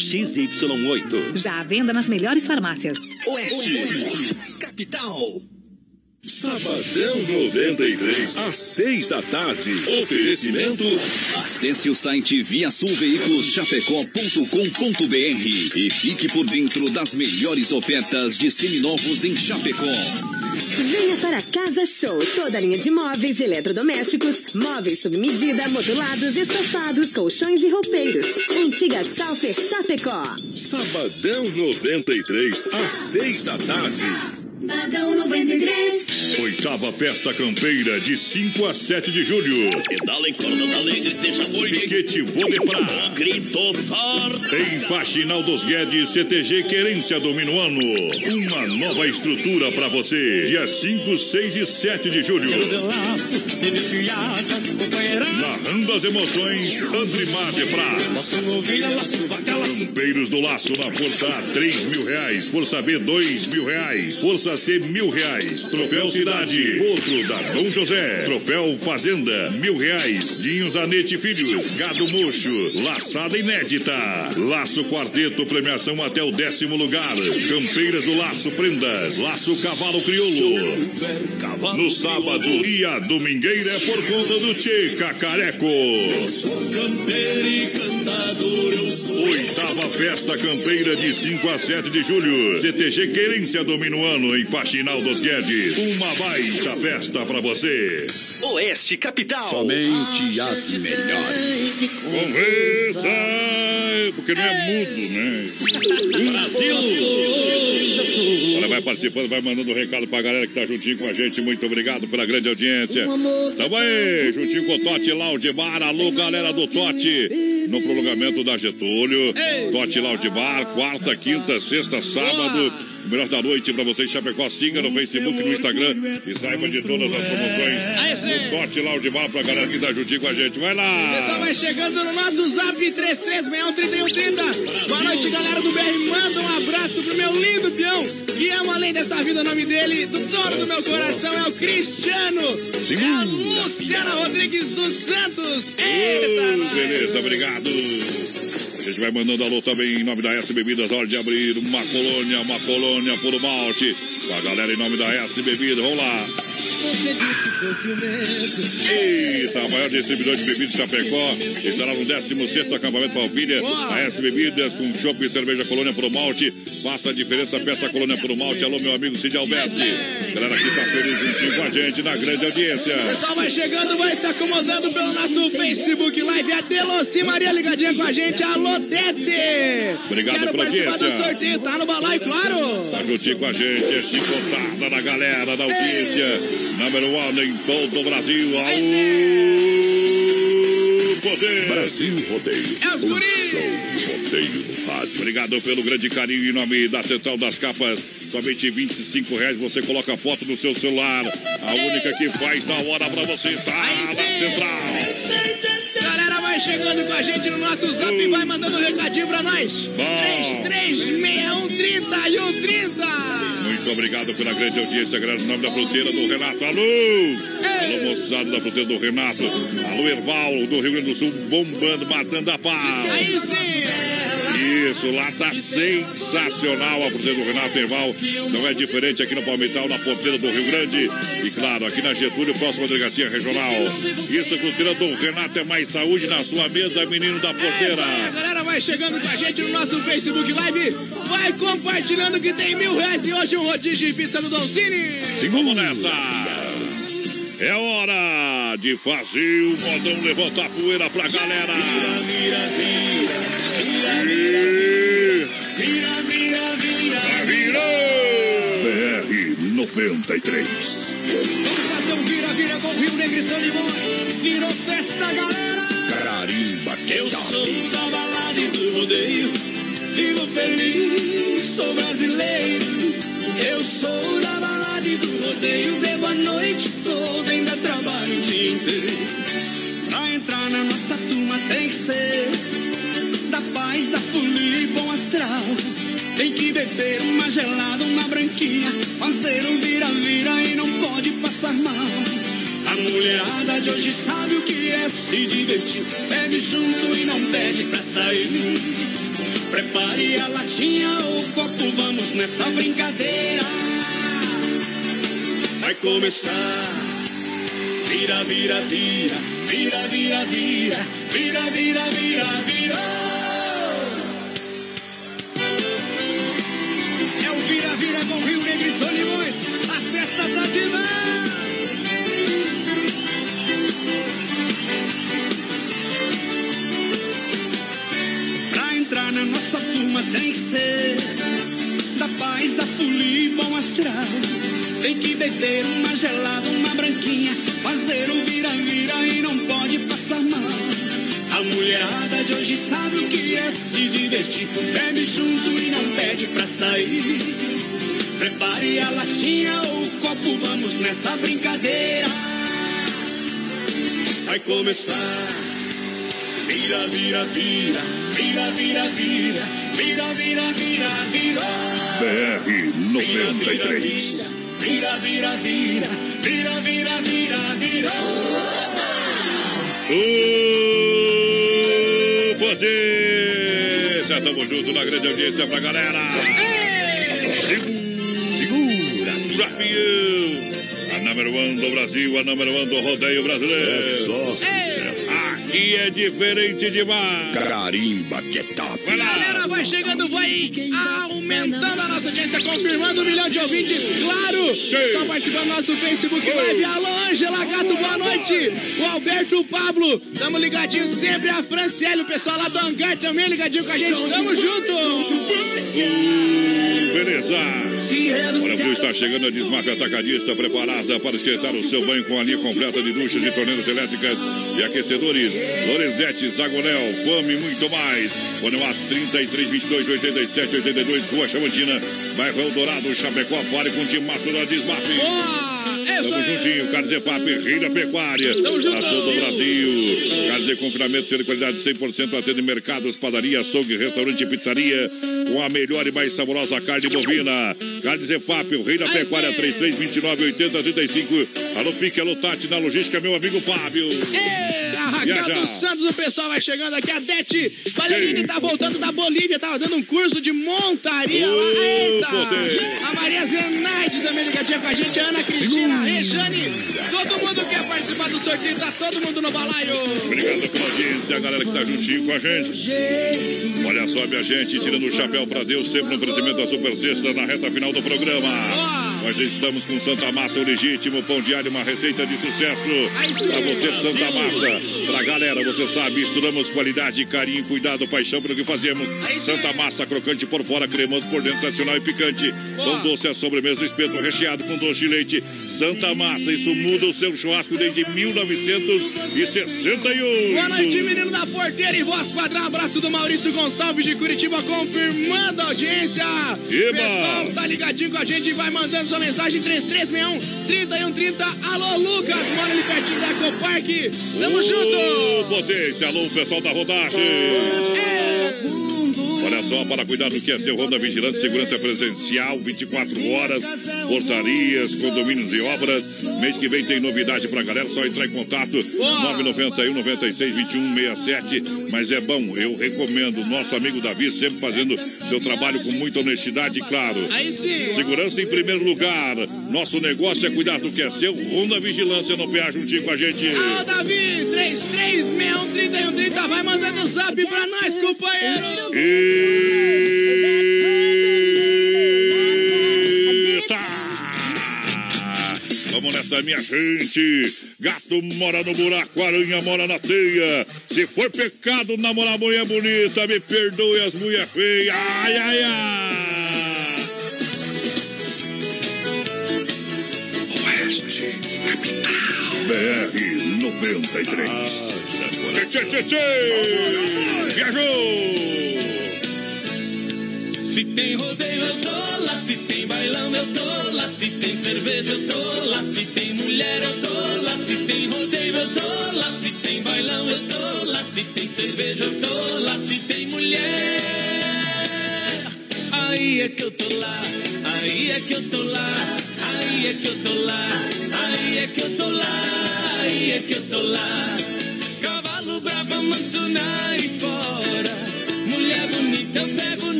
XY8. Já à venda nas melhores farmácias. Oeste. Capital. Sabadão 93, às 6 da tarde. Oferecimento. Acesse o site viasulveiculoschapecó.com.br e fique por dentro das melhores ofertas de seminovos em Chapecó. Venha para Casa Show. Toda a linha de móveis, eletrodomésticos, móveis sob medida, modulados, estofados, colchões e roupeiros. Antiga Salfer Chapecó. Sabadão 93, às 6 da tarde. Badão 93. Oitava Festa Campeira, de 5 a 7 de julho. Pedala em corda da alegre, deixa boi. Piquete Vôlei Pra. Grito forte. Em Faxinal dos Guedes, CTG Querência Dominoano. Uma nova estrutura pra você. Dia 5, 6 e 7 de julho. Narrando as emoções, Andrimar de Pra. Campeiros do Laço na Força A, 3 mil reais. Força B, 2 mil reais. Força C, mil reais. Troféu Cidade, outro da Dom José. Troféu Fazenda, mil reais. Dinhos Anete Filhos, Gado Mocho, Laçada Inédita. Laço Quarteto, premiação até o décimo lugar. Campeiras do Laço Prendas, Laço Cavalo Crioulo. No sábado e a domingueira é por conta do Tchê Cacareco. Campeiro e cantador eu sou. Oitava Festa Campeira de 5 a 7 de julho. CTG Querência Dominoano em Faxinal dos Guedes. Uma baita festa pra você. Oeste Capital. Somente as melhores. Conversa, porque não é mudo, né? Brasil. Olha, vai participando, vai mandando um recado pra galera que tá juntinho com a gente. Muito obrigado pela grande audiência. Tamo aí, juntinho com o Tote Laudimar. Alô, galera do Tote. No prolongamento da Getúlio. Tote Laudimar, quarta, quinta, sexta, sábado. O melhor da noite pra vocês, Chapecó. Siga no Facebook, no Instagram e saiba de todas as promoções. Aí sim. O Tote Laudimar pra galera que tá juntinho com a gente. Vai lá. Pessoal, vai chegando no nosso zap 33613130. Boa noite, galera do BR. Manda um abraço pro meu lindo peão, que ama além dessa vida. O nome dele, do dono do meu coração, é o Cristiano. É a Luciana Rodrigues dos Santos. Eita, Oh, nós. beleza, obrigado. A gente vai mandando alô também em nome da S Bebidas, hora de abrir uma colônia, uma colônia por malte. Com a galera em nome da S Bebidas, vamos lá. Você diz que sou ciumento. Eita, maior distribuidor de bebidas de Chapecó. Estará no 16 acampamento Palpilha. A S Bebidas com chopp e cerveja Colônia Pro Malte. Faça a diferença, peça Colônia Pro Malte. Alô, meu amigo Cid Alberti. Galera que tá feliz juntinho com a gente na grande audiência. Pessoal, vai chegando, vai se acomodando pelo nosso Facebook Live. A Deloci Maria ligadinha com a gente. Alô, Dede! Obrigado Quero pela audiência. do sorteio, tá no balaio, claro! Tá juntinho com a gente, é chicotada da galera da audiência. Número 1 em todo o Brasil. Aú, poder! Brasil Rodeio. É os Um guris. show de rodeio no rádio. Obrigado pelo grande carinho em nome da Central das Capas. Somente 25 reais você coloca a foto no seu celular. A única que faz da hora pra você tá Aí na. Central. Vai chegando com a gente no nosso zap e vai mandando um recadinho pra nós. 336130 e 130. Muito obrigado pela grande audiência. No nome da fruteira do Renato. Alô! Alô, moçada da fruteira do Renato. Alô, Erval, do Rio Grande do Sul, bombando, matando a pau. Aí sim. Isso, lá tá sensacional a fruteira do Renato Erval. Não é diferente aqui no Palmital, na porteira do Rio Grande. E claro, aqui na Getúlio, próxima delegacia regional. Isso, fruteira do Renato é mais saúde na sua mesa, menino da É porteira. aí, a galera vai chegando com a gente no nosso Facebook Live. Vai compartilhando que tem mil reais e hoje um rodízio de pizza do Don Cine. Sim, vamos nessa. É hora de fazer o modão levantar a poeira pra galera. Vira, vira, vira. BR 93. Vamos fazer um vira-vira com o Rio Negro e São Limões. Virou festa, galera. Carimba que Eu sou da balada e do rodeio. Vivo feliz, sou brasileiro. Eu sou da balada e do rodeio. Bebo a noite toda, ainda trabalho o dia inteiro. Pra entrar na nossa turma tem que ser da paz, da folia e bom astral. Tem que beber uma gelada, uma branquinha, fazer um vira-vira e não pode passar mal. A mulherada de hoje sabe o que é se divertir. Bebe junto e não pede pra sair. Prepare a latinha ou copo, vamos nessa brincadeira. Vai começar. Vira, vira, vira, vira, vira, vira, vira, vira, vira, vira. Vira-vira com Rio Negro e São Limões. A festa tá demais. Entrar na nossa turma tem que ser da paz, da folia e bom astral. Tem que beber uma gelada, uma branquinha, fazer um vira-vira e não pode passar mal. A mulherada de hoje sabe o que é se divertir. Bebe junto e não pede pra sair. Prepare a latinha ou o copo, vamos nessa brincadeira. Vai começar. Vira, vira, vira, vira, vira, vira, vira, vira, vira, vira. BR 93. Vira, vira, vira, vira, vira, vira, vira. Ô, potência! Tamo junto na grande audiência pra galera. Segura, campeão. A número one do Brasil, a número one do rodeio brasileiro. É só sucesso. Aqui é diferente demais. Carimba que é top. Galera, vai chegando, vai aumentando a nossa audiência, confirmando um milhão de ouvintes, claro. Só participando do nosso Facebook Live. Alô, Angela Gato, boa noite. O Alberto o Pablo, tamo ligadinho sempre. A Franciele, o pessoal lá do Hangar também ligadinho com a gente. Tamo junto. Uh, beleza. Olha, o frio está chegando a Desmafia Atacadista, preparada para esquentar o seu banho com a linha completa de duchas e torneiras elétricas e aquecedores. Lorenzetti, Zagonel, Fome e muito mais. Bonemas 33, 22, 87, 82, Rua Chamantina, bairro Eldorado, Chapecó, fale com o Timaço da Desmafia. Tamo juntinho, Carlos Efap, Rei da Pecuária. Para todo o Brasil. Carlos de confinamento, de qualidade 100%. Atende mercados, padaria, açougue, restaurante e pizzaria. Com a melhor e mais saborosa carne bovina. Carlos Efap, o Rei da Pecuária, 3329 8035. Alô, Pique, alô, Tati, na logística, meu amigo Fábio. A Raquel dos Santos, o pessoal vai chegando aqui. A Dete Valerini tá voltando da Bolívia, tava dando um curso de montaria lá. Eita! A Maria Zenaide também ligadinha com a gente. A Ana Cristina, Rejane. Todo mundo quer participar do sorteio, tá todo mundo no balaio. Obrigado pela audiência, a galera que tá juntinho com a gente. Olha só, minha gente, tirando o chapéu pra Deus, sempre no oferecimento da Super Sexta na reta final do programa. Nós estamos com Santa Massa, o legítimo pão diário, uma receita de sucesso. Pra você, Santa Massa. Pra galera, você sabe, misturamos qualidade, carinho, cuidado, paixão pelo que fazemos. Santa Massa, crocante por fora, cremoso por dentro, nacional e picante. Pão doce a sobremesa, espeto recheado com doce de leite. Santa Massa, isso muda o seu churrasco desde 1961. Boa noite, menino da porteira e voz padrão. Abraço do Maurício Gonçalves de Curitiba, confirmando a audiência. Eba! Pessoal, tá ligadinho com a gente, vai mandando sua mensagem 3361 3130. Alô, Lucas, mora ali pertinho da Ecopark. Tamo junto. Ô, potência, alô, pessoal da rodagem. Olha só, para cuidar do que é seu Ronda Vigilância, segurança presencial, 24 horas, portarias, condomínios e obras. Mês que vem tem novidade pra galera, só entrar em contato 991 96 21 67. Mas é bom, eu recomendo. Nosso amigo Davi sempre fazendo seu trabalho com muita honestidade e claro. Segurança em primeiro lugar. Nosso negócio é cuidar do que é seu. Ronda Vigilância no PA juntinho com a gente. Alô, Davi, 3361 3130. Vai mandando um zap pra nós, companheiro. Eita! Vamos nessa, minha gente. Gato mora no buraco, aranha mora na teia. Se for pecado namorar mulher bonita, me perdoe as mulher feias. Ai, ai, ai. Oeste, capital. BR 93. Tchê, tchê, tchê, tchê. Viajou! Se tem rodeio, eu tô lá. Se tem bailão, eu tô lá. Se tem cerveja, eu tô lá. Se tem mulher, eu tô lá. Se tem rodeio, eu tô lá. Se tem bailão, eu tô lá. Se tem cerveja, eu tô lá. Se tem mulher, aí é que eu tô lá. Aí é que eu tô lá. Aí é que eu tô lá. Aí é que eu tô lá. Aí é que eu tô lá. Cavalo bravo, manso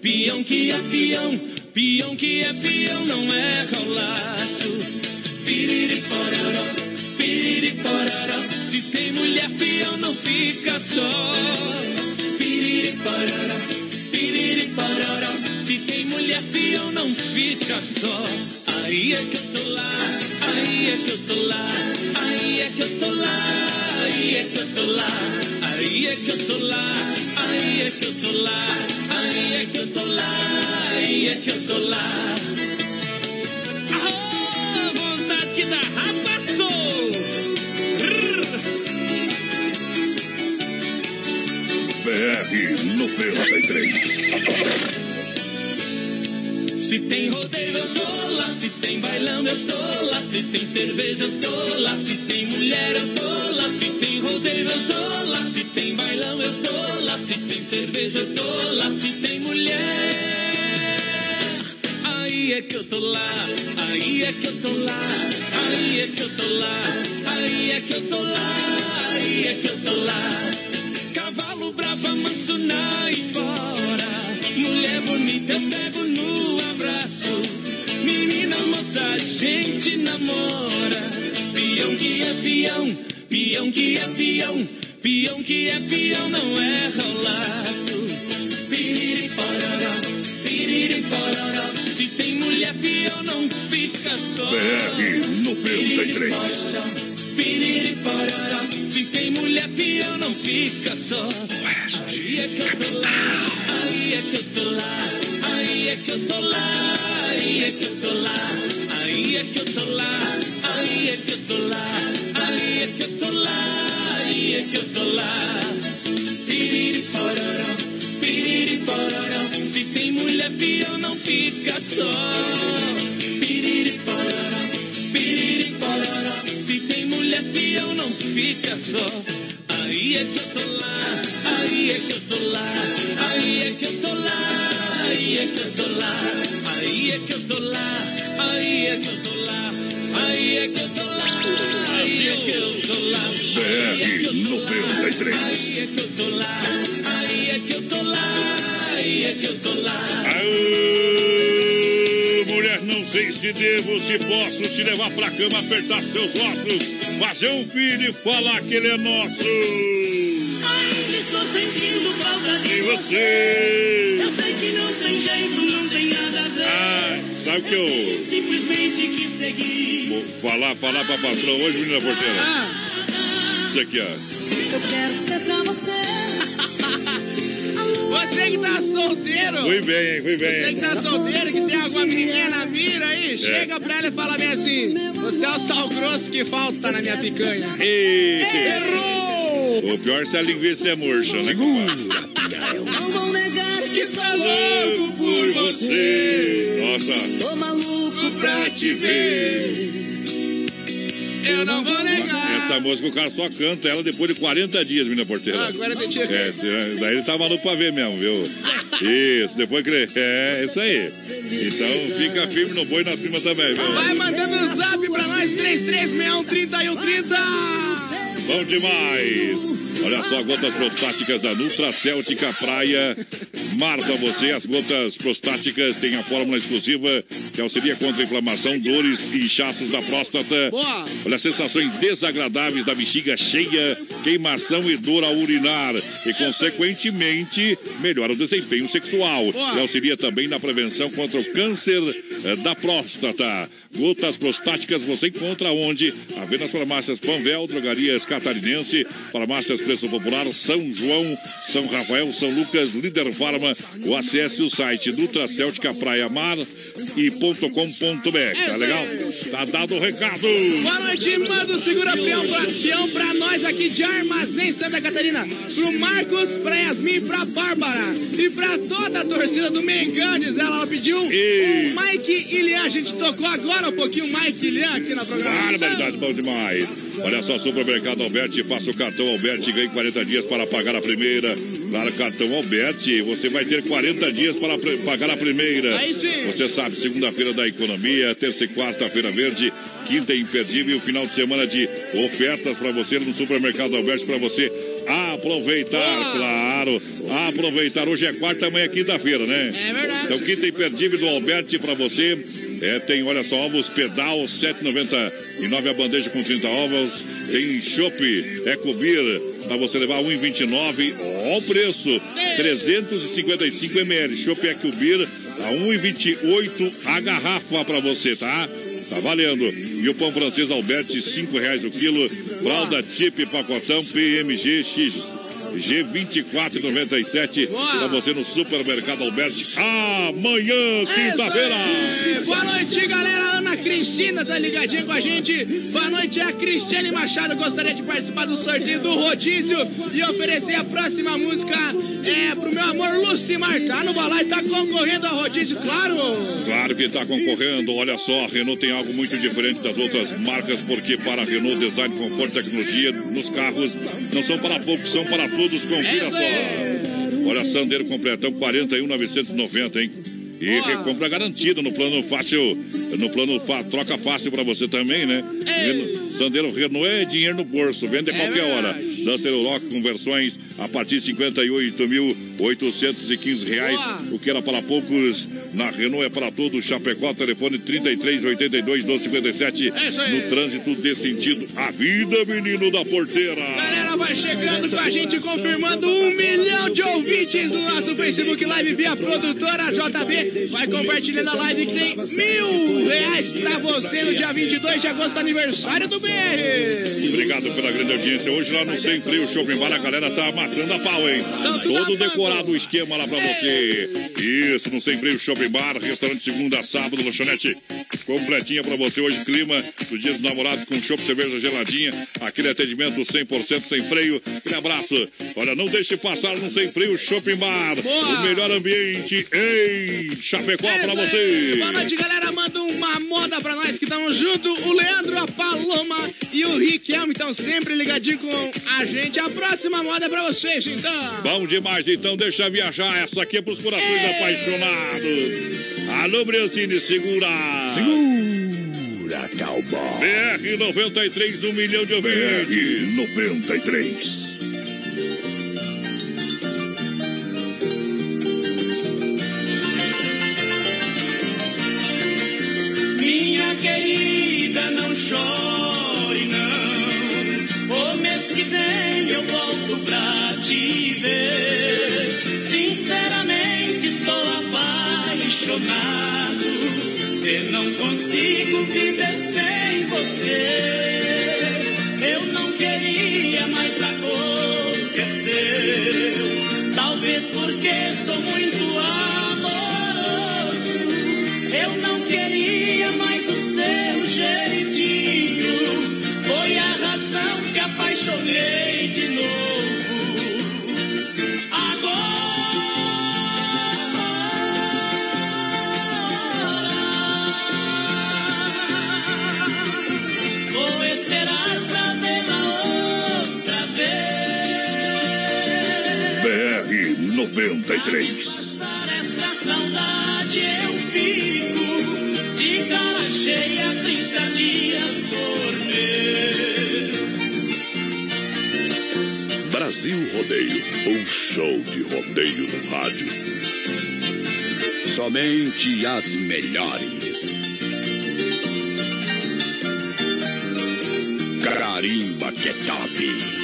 peão que é peão. Peão que é peão, não erra o laço. Piriri pororó, piriri pororó. Se tem mulher peão, não fica só. Piriri pororó, piriri pororó. Se tem mulher peão, não fica só. Aí é que eu tô lá, aí é que eu tô lá, aí é que eu tô lá, aí é que eu tô lá, aí é que eu tô lá, aí é que eu tô lá, é que eu tô lá. Ah, vontade que dá, passou. BR 93. Se tem rodeio eu tô lá, se tem bailão eu tô lá, se tem cerveja eu tô lá, se tem mulher eu tô lá, se tem rodeio eu tô lá, se tem bailão eu tô lá, se tem cerveja eu tô lá, se tem mulher. Aí é que eu tô lá, aí é que eu tô lá, aí é que eu tô lá, aí é que eu tô lá, aí é que eu tô lá. Cavalo bravo, manso na espora. Mulher bonita, eu pego abraço. Menina, moça, a gente namora. Peão que é peão, peão que é peão. Peão que é peão, não erra o laço. Piriri pororó, piriri pororó. Se tem mulher peão, não fica só. BR 93. Piriri pororó. Se tem mulher peão, não fica só. Aí é que eu tô lá, aí é que eu tô lá, aí é que eu tô lá, aí é que eu tô lá, aí é que eu tô lá, aí é que eu tô lá, aí é que eu tô lá, aí é que eu tô lá. Se tem mulher peão, não fica só. Piriri pororó. Se tem mulher peão, não fica só. Aí é que eu tô lá, aí é que eu tô lá, aí é que eu tô lá, aí é que eu tô lá, aí é que eu tô lá, aí é que eu tô lá, aí é que eu tô lá, aí é que eu tô lá, BR 93. aí é que eu tô lá, aí é que eu tô lá, aí é que eu tô lá. Aô, mulher, não sei se devo, se posso te levar pra cama, apertar seus ossos, fazer um filho e falar que ele é nosso. Ainda estou sentindo falta E você? Tem jeito, não tem nada a ver. Ah, sabe que eu Simplesmente quis seguir. vou falar, falar pra patrão hoje, menina porteira? Isso aqui, ó. Eu quero ser pra você. Você que tá solteiro. Fui bem, hein, fui Você bem. que tá solteiro, que tem alguma menina na mira É. aí, chega pra ela e fala bem assim: Você é o sal grosso que falta na minha picanha. Errou! O pior é se a linguiça é murcha, né? Segura. Sou Louco por você. Nossa, Tô maluco pra te ver. Eu não vou negar. essa música o cara só canta ela depois de 40 dias, menina porteira. Ah, agora eu tinha É, se- daí ele tá maluco pra ver mesmo, viu? Isso, depois que ele... É, isso aí. Então fica firme no boi nas primas também, viu? Vai mandando um zap pra nós, 3361 Bom demais! Olha só, gotas prostáticas da Nutra Céltica Praia. Mar pra você, as gotas prostáticas têm a fórmula exclusiva que auxilia contra a inflamação, dores e inchaços da próstata. Boa. Olha, sensações desagradáveis da bexiga cheia, queimação e dor ao urinar. E, consequentemente, melhora o desempenho sexual. Boa. E auxilia também na prevenção contra o câncer eh, da próstata. Gotas prostáticas você encontra onde? A ver nas farmácias Panvel, Drogarias Catarinense, farmácias Preço Popular, São João, São Rafael, São Lucas, Líder Farma, ou acesse o site Nutra Céltica Praia Mar e .com.br. Tá legal? Tá dado o recado. Boa noite, manda o segura peão pra, peão pra nós aqui de Armazém Santa Catarina. Pro Marcos, pra Yasmin, pra Bárbara e pra toda a torcida do Mengão, diz ela. Ela pediu E- o Mike e Lian. A gente tocou agora um pouquinho o Mike e Lian aqui na programação. Barbaridade, bom demais. Olha só, Supermercado Alberti, faça o cartão Alberti e ganhe 40 dias para pagar a primeira. Claro, cartão Alberti, você vai ter 40 dias para pagar a primeira. Aí sim. Você sabe, segunda-feira da economia, terça e quarta-feira verde, quinta é imperdível, final de semana de ofertas para você no Supermercado Alberti, para você aproveitar, claro. Aproveitar. Hoje é quarta, amanhã é quinta-feira, né? É verdade. Então, quinta imperdível do Alberti para você. É, tem, olha só, ovos pedal, 7,99 a bandeja com 30 ovos. Tem chopp, Ecobir, para você levar 1,29. Ó o preço, 355 ml. Chopp Ecobir a 1,28 a garrafa para você, tá? Tá valendo. E o pão francês Alberti, 5 reais o quilo. Fralda Tip Pacotão PMG X G2497 para você no Supermercado Alberti. Amanhã, quinta-feira. Boa noite, galera. Ana Cristina tá ligadinha com a gente. Boa noite, a Cristiane Machado. Gostaria de participar do sorteio do rodízio e oferecer a próxima música é, pro meu amor Lucimar. Tá no balai, tá concorrendo ao rodízio, claro. Claro que está concorrendo. Olha só, a Renault tem algo muito diferente das outras marcas, porque para a Renault, design, conforto e tecnologia nos carros não são para poucos, são para todos. Confira só. Olha, Sandero completão 41,990, hein? E recompra garantida no plano fácil, no plano fa- troca fácil para você também, né? Reno- Sandero Renault é dinheiro no bolso, vende a qualquer hora. Lancer Rock com versões a partir de 58.815 reais. O que era para poucos, na Renault é para todos. Chapecó, telefone 3382 1257. É isso aí. No trânsito desse sentido. A vida, menino da porteira. Vai chegando com a gente, confirmando um milhão de ouvintes no nosso Facebook Live via produtora JB. Vai compartilhando a live que tem mil reais pra você no dia 22 de agosto, aniversário do BR. Obrigado pela grande audiência. Hoje lá no Sem Freio Shopping Bar, a galera tá matando a pau, hein? Todo decorado o esquema lá pra você. Isso, no Sem Freio Shopping Bar, restaurante segunda sábado, lanchonete completinha pra você. Hoje, clima do Dia dos Namorados com chopp, cerveja geladinha. Aquele atendimento 100% sem freio. Aquele abraço. Olha, não deixe passar no Sem Freio Shopping Bar. O melhor ambiente em Chapecó pra você. Boa noite, galera. Manda uma moda pra nós que estamos junto. O Leandro, a Paloma e o Riquelme estão sempre ligadinhos com a gente. A próxima moda é pra vocês, então. Bom demais, então deixa viajar. Essa aqui é pros corações apaixonados. Alô, Briancini, segura. Segura, cowboy. BR 93, um milhão de ouvintes. BR 93. Minha querida, não chore, não. O mês que vem eu volto pra te ver. Sinceramente, estou apaixonado. Eu não consigo viver sem você. Eu não queria, mas aconteceu. Talvez porque sou muito amoroso. Eu não queria mais o seu jeitinho. Foi a razão que apaixonei 93. Para esta saudade eu fico de cara cheia 30 dias por mês. Brasil Rodeio, um show de rodeio no rádio. Somente as melhores. Carimba que é top.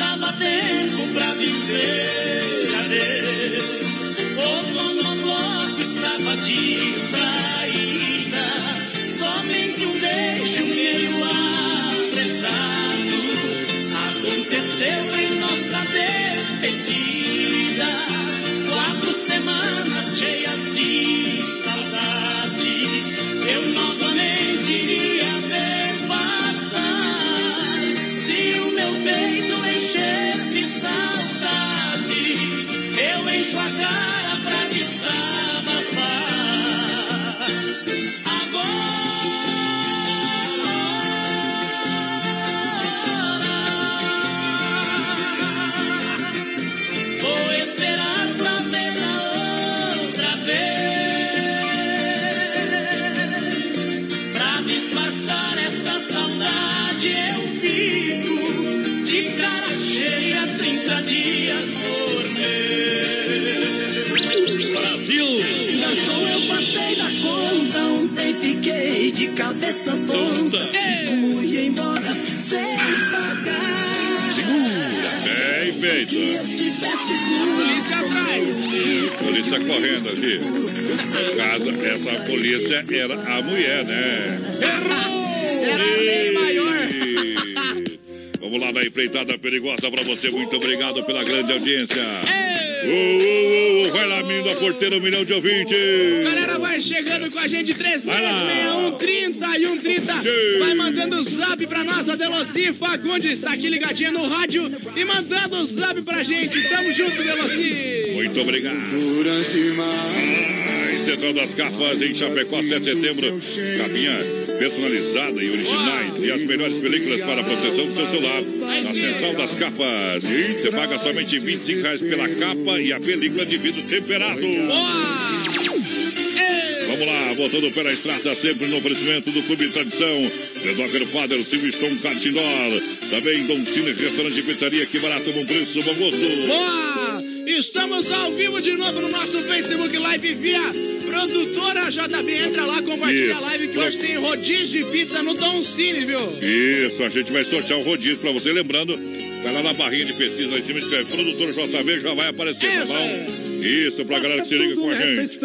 Não dava tempo pra dizer adeus. O monobloco estava de cabeça tonta. Fui embora sem pagar. Bem feito. Polícia atrás. Polícia correndo aqui. Casa, essa polícia era a mulher, né? Era bem maior. Vamos lá na empreitada perigosa pra você. Muito obrigado pela grande audiência. Ô, ô, ô, vai lá, menino da porteira, um milhão de ouvintes. Galera, vai chegando com a gente, 3361 30 e 130. Vai mandando o zap pra nós, a Deloci Fagundes está aqui ligadinha no rádio e mandando o zap pra gente. Tamo junto, Deloci. Muito obrigado. Ai, Central das Capas em Chapecó, 7 de setembro. Capinha personalizada e originais e as melhores películas para a proteção do seu celular. Na Central das Capas. Você paga somente 25 reais pela capa e a película de vidro temperado. Vamos lá, botando o pé na estrada, sempre no oferecimento do Clube Tradição. The Docker Father, Silveston Cartindor. Também Dom Cine, restaurante e pizzaria, que barato, bom preço, bom gosto. Boa! Estamos ao vivo de novo no nosso Facebook Live via produtora JB. Entra lá, compartilha a Isso. live que hoje tem rodízio de pizza no Dom Cine, viu? Isso, a gente vai sortear um rodízio pra você. Lembrando, vai lá na barrinha de pesquisa lá em cima, escreve produtor JB, já vai aparecer, tá bom? Isso, pra galera que se liga com a gente.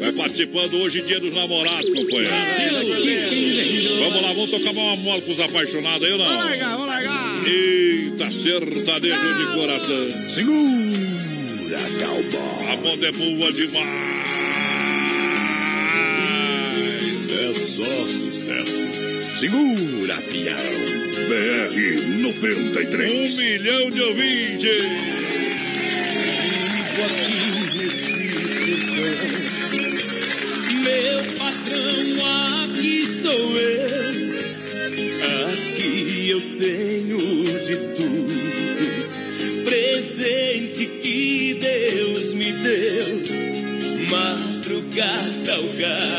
Vai participando hoje, dia dos namorados, companheiro. Vamos lá, vamos tocar uma mola pros apaixonados aí ou não? Vamos largar, vamos largar. Eita, sertanejo de coração. Segura, calma. A moda é boa demais. Segura, pião. BR 93. Um milhão de ouvintes. Vivo aqui nesse sertão. Meu patrão, aqui sou eu. Aqui eu tenho de tudo. Presente que Deus me deu. Madrugada o galo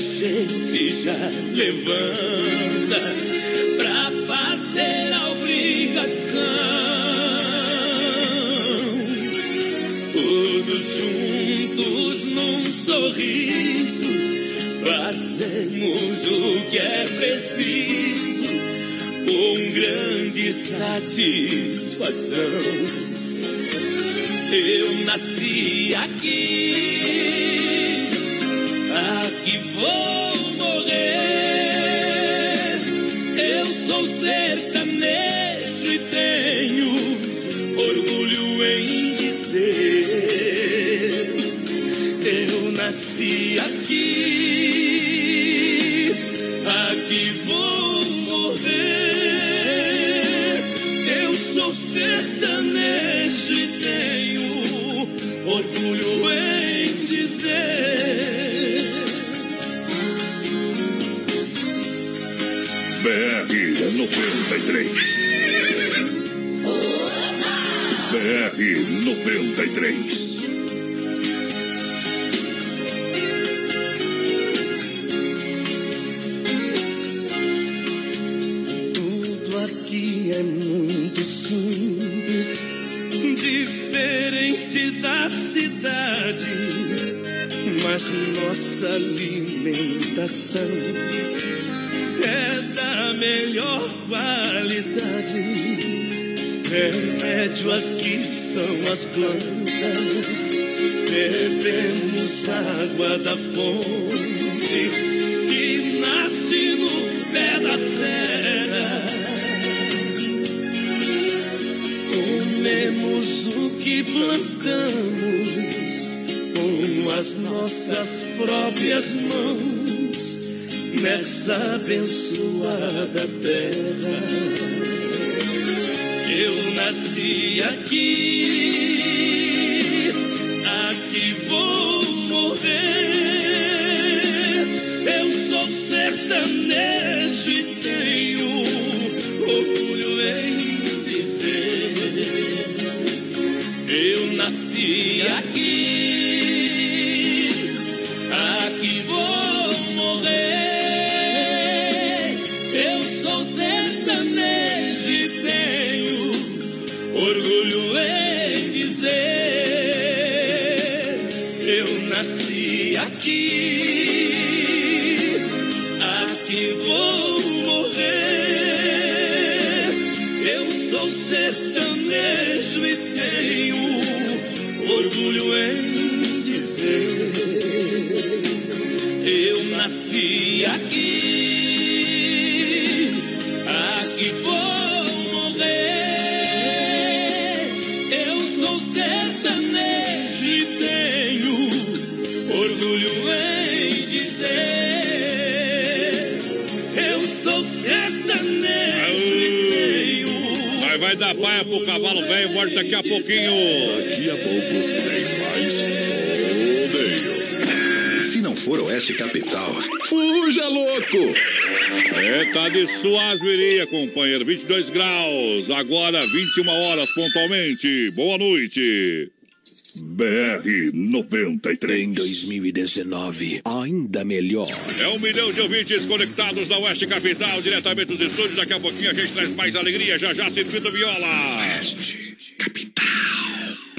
gente já levanta pra fazer a obrigação. Todos juntos num sorriso, fazemos o que é preciso, com grande satisfação. Eu nasci aqui, aqui 93. Tudo aqui é muito simples, diferente da cidade, mas nossa alimentação é da melhor qualidade. Remédio aqui são as plantas, bebemos água da fonte que nasce no pé da serra. Comemos o que plantamos com as nossas próprias mãos nessa abençoada terra. Nasci aqui, aqui vou morrer. Eu sou sertanejo e tenho orgulho em dizer. Eu nasci aqui, sou sertanejo e tenho orgulho em dizer. Eu sou sertanejo e tenho. Vai, vai dar paia pro cavalo velho, volta daqui a pouquinho. Daqui a pouco tem mais rodeio. Se não for Oeste Capital, fuja louco! É, tá de suaziria, companheiro. 22 graus, agora 21 horas pontualmente. Boa noite. BR 93. Em 2019, ainda melhor. É um milhão de ouvintes conectados da Oeste Capital, diretamente dos estúdios. Daqui a pouquinho a gente traz mais alegria. Já já, Circuito Viola. Oeste Capital.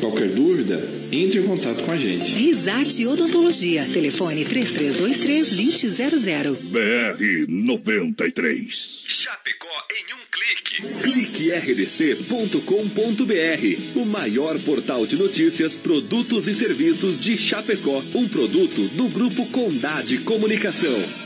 Qualquer dúvida, entre em contato com a gente. Risate Odontologia. Telefone 3323-2000. BR 93. Chapecó em um clique. Clique rdc.com.br. O maior portal de notícias, produtos e serviços de Chapecó. Um produto do Grupo Condade Comunicação.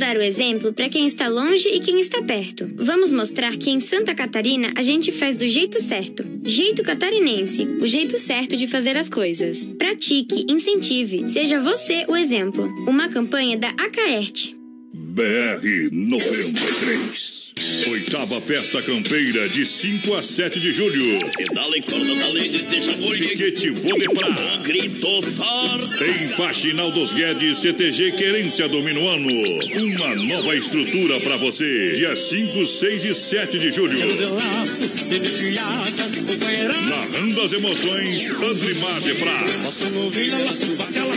dar o exemplo para quem está longe e quem está perto. Vamos mostrar que em Santa Catarina a gente faz do jeito certo. Jeito catarinense, o jeito certo de fazer as coisas. Pratique, incentive, seja você o exemplo. Uma campanha da Acaerte. BR 93. Oitava Festa Campeira, de 5 a 7 de julho. Pedala corda alegre, deixa. Piquete Vodeprá. Grito forte. Em Faxinal dos Guedes, CTG Querência do Minuano. Uma nova estrutura para você. Dia 5, 6 e 7 de julho. Narrando as emoções, Andrimar de Prá.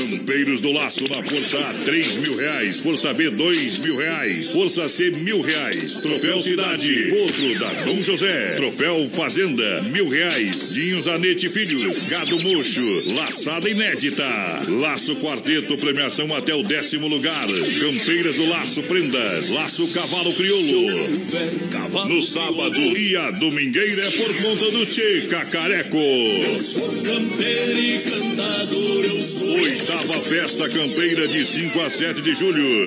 Campeiros do Laço na Força A, 3 mil reais. Força B, 2 mil reais. Força C, mil reais. Troféu Cidade, outro da Dom José. Troféu Fazenda, mil reais. Dinho Zanete Filhos, Gado Mocho, laçada inédita. Laço Quarteto, premiação até o décimo lugar. Campeiras do Laço Prendas, Laço Cavalo Crioulo. No sábado e a domingueira é por conta do Tchê Cacareco. Campeiro e cantador eu sou. Oitava Festa Campeira de 5 a 7 de julho.